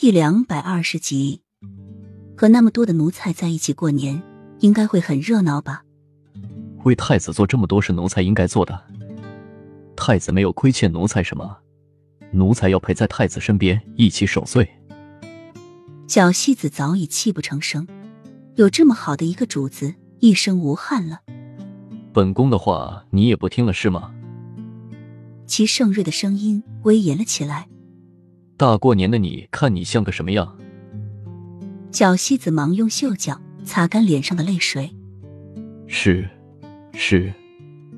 第两百二十集，和那么多的奴才在一起过年，应该会很热闹吧？为太子做这么多是奴才应该做的。太子没有亏欠奴才什么，奴才要陪在太子身边一起守岁。小戏子早已泣不成声，有这么好的一个主子，一生无憾了。本宫的话你也不听了是吗？齐盛瑞的声音威严了起来。大过年的，你看你像个什么样？小西子忙用袖角擦干脸上的泪水。是，是，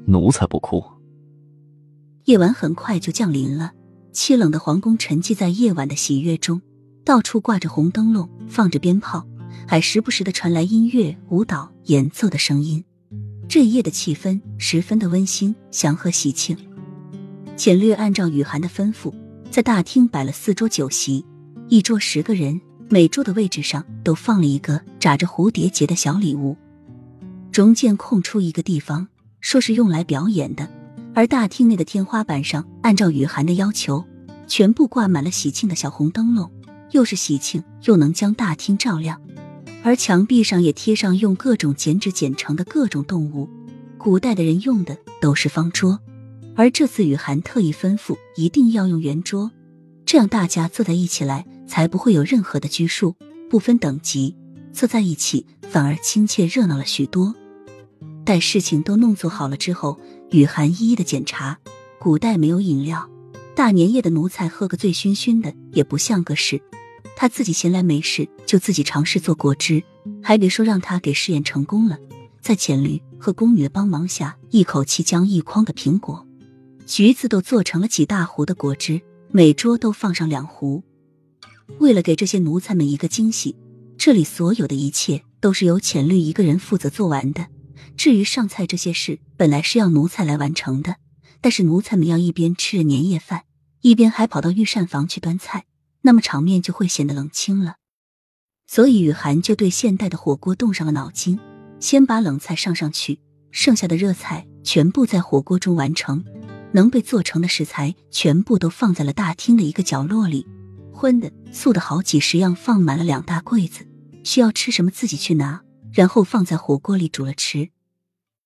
奴才不哭。夜晚很快就降临了，凄冷的皇宫沉寂在夜晚的喜悦中，到处挂着红灯笼，放着鞭炮，还时不时的传来音乐、舞蹈、演奏的声音。这一夜的气氛十分的温馨、祥和、喜庆。浅略按照雨涵的吩咐。在大厅摆了四桌酒席，一桌十个人，每桌的位置上都放了一个扎着蝴蝶结的小礼物。中间空出一个地方，说是用来表演的。而大厅内的天花板上，按照雨涵的要求，全部挂满了喜庆的小红灯笼，又是喜庆，又能将大厅照亮。而墙壁上也贴上用各种剪纸剪成的各种动物。古代的人用的都是方桌。而这次雨涵特意吩咐，一定要用圆桌，这样大家坐在一起来，才不会有任何的拘束，不分等级，坐在一起反而亲切热闹了许多。待事情都弄做好了之后，雨涵一一的检查。古代没有饮料，大年夜的奴才喝个醉醺醺的也不像个事。他自己闲来没事就自己尝试做果汁，还别说让他给试验成功了，在浅驴和宫女的帮忙下，一口气将一筐的苹果。橘子都做成了几大壶的果汁，每桌都放上两壶。为了给这些奴才们一个惊喜，这里所有的一切都是由浅绿一个人负责做完的。至于上菜这些事，本来是要奴才来完成的，但是奴才们要一边吃着年夜饭，一边还跑到御膳房去端菜，那么场面就会显得冷清了。所以雨涵就对现代的火锅动上了脑筋，先把冷菜上上去，剩下的热菜全部在火锅中完成。能被做成的食材全部都放在了大厅的一个角落里，荤的、素的好几十样放满了两大柜子，需要吃什么自己去拿，然后放在火锅里煮了吃。